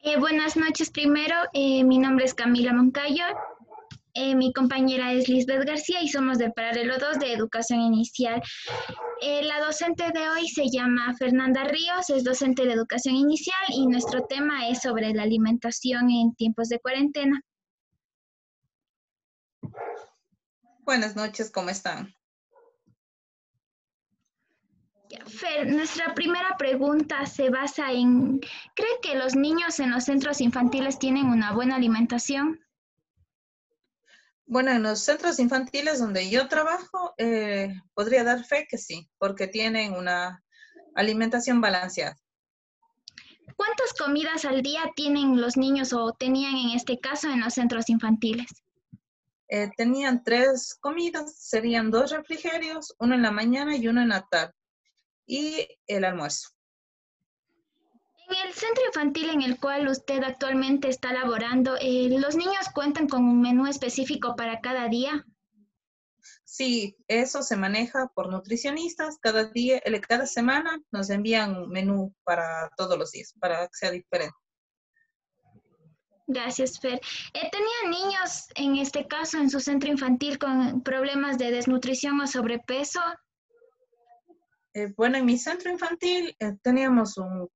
Eh, buenas noches primero, eh, mi nombre es Camila Moncayo, eh, mi compañera es Lisbeth García y somos del Paralelo 2 de Educación Inicial. la docente de hoy se llama Fernanda Ríos, es docente de Educación Inicial y nuestro tema es sobre la alimentación en tiempos de cuarentena. Buenas noches, ¿cómo están? Fer, nuestra primera pregunta se basa en, ¿cree que los niños en los centros infantiles tienen una buena alimentación? Bueno, en los centros infantiles donde yo trabajo, eh, podría dar fe que sí, porque tienen una alimentación balanceada. ¿Cuántas comidas al día tienen los niños o tenían en este caso en los centros infantiles? Eh, tenían tres comidas, serían dos refrigerios, uno en la mañana y uno en la tarde y el almuerzo. En el centro infantil en el cual usted actualmente está laborando, eh, ¿los niños cuentan con un menú específico para cada día? Sí, eso se maneja por nutricionistas. Cada día, cada semana nos envían un menú para todos los días, para que sea diferente. Gracias, Fer. Eh, ¿Tenía niños, en este caso, en su centro infantil con problemas de desnutrición o sobrepeso? Eh, bueno, en mi centro infantil eh, teníamos un,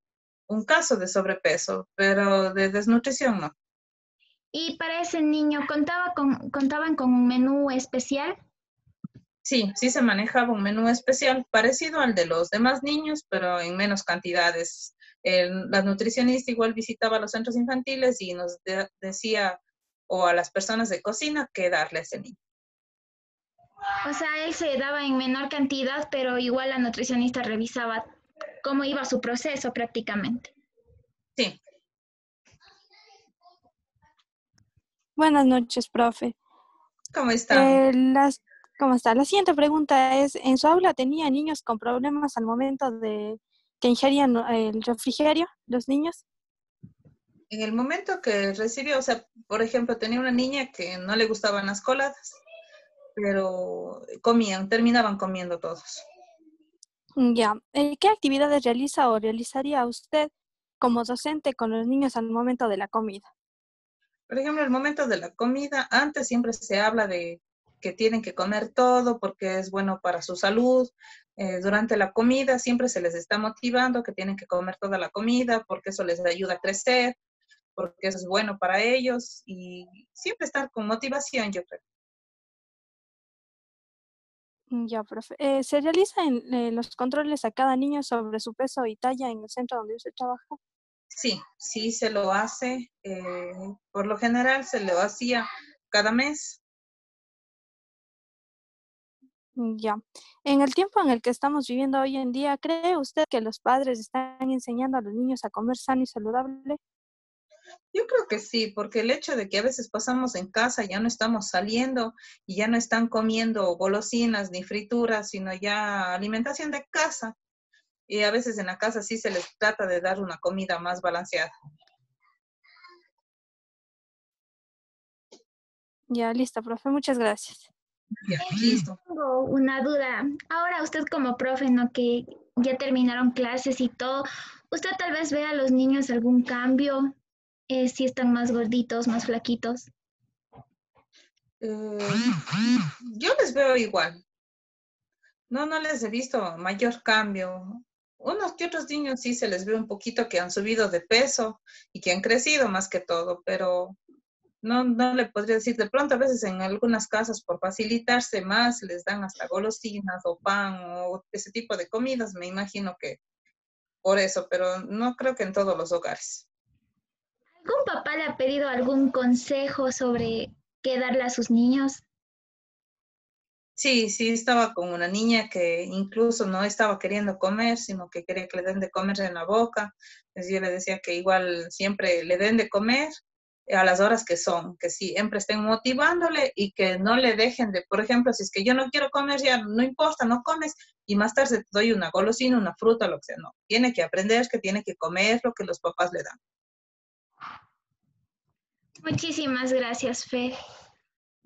caso de sobrepeso, pero de desnutrición no. ¿Y para ese niño contaba con, contaban con un menú especial? Sí, sí se manejaba un menú especial parecido al de los demás niños, pero en menos cantidades. la nutricionista igual visitaba los centros infantiles y nos decía o a las personas de cocina qué darle a ese niño. O sea, él se daba en menor cantidad, pero igual la nutricionista revisaba cómo iba su proceso prácticamente. Sí. Buenas noches, profe. ¿Cómo está? Eh, ¿Cómo está? La siguiente pregunta es, ¿en su aula tenía niños con problemas al momento de que ingerían el refrigerio, los niños? En el momento que recibió, o sea, por ejemplo, tenía una niña que no le gustaban las coladas pero comían, terminaban comiendo todos. Ya, eh, ¿qué actividades realiza o realizaría usted como docente con los niños al momento de la comida? Por ejemplo, el momento de la comida, antes siempre se habla de que tienen que comer todo porque es bueno para su salud. Eh, durante la comida siempre se les está motivando que tienen que comer toda la comida porque eso les ayuda a crecer, porque eso es bueno para ellos y siempre estar con motivación, yo creo. Mm, ya, profe. Eh, ¿Se realizan eh, los controles a cada niño sobre su peso y talla en el centro donde usted trabaja? Sí, sí se lo hace. Eh, por lo general se lo hacía cada mes. Mm, ya. En el tiempo en el que estamos viviendo hoy en día, ¿cree usted que los padres están enseñando a los niños a comer sano y saludable? Yo creo que sí, porque el hecho de que a veces pasamos en casa, ya no estamos saliendo y ya no están comiendo golosinas ni frituras, sino ya alimentación de casa. Y a veces en la casa sí se les trata de dar una comida más balanceada. Ya, listo, profe. Muchas gracias. Ya, listo. Tengo una duda. Ahora usted como profe, ¿no? Que ya terminaron clases y todo, ¿usted tal vez ve a los niños algún cambio eh, si están más gorditos, más flaquitos? Eh, yo les veo igual. No, no les he visto mayor cambio. Unos que otros niños sí se les ve un poquito que han subido de peso y que han crecido más que todo, pero no, no le podría decir. De pronto a veces en algunas casas por facilitarse más les dan hasta golosinas o pan o ese tipo de comidas. Me imagino que por eso, pero no creo que en todos los hogares. ¿Algún papá le ha pedido algún consejo sobre qué darle a sus niños? Sí, sí, estaba con una niña que incluso no estaba queriendo comer, sino que quería que le den de comer en la boca. Entonces yo le decía que igual siempre le den de comer a las horas que son, que siempre estén motivándole y que no le dejen de, por ejemplo, si es que yo no quiero comer, ya no importa, no comes y más tarde te doy una golosina, una fruta, lo que sea. No, tiene que aprender que tiene que comer lo que los papás le dan. Muchísimas gracias, Fe.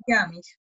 Ya, mis.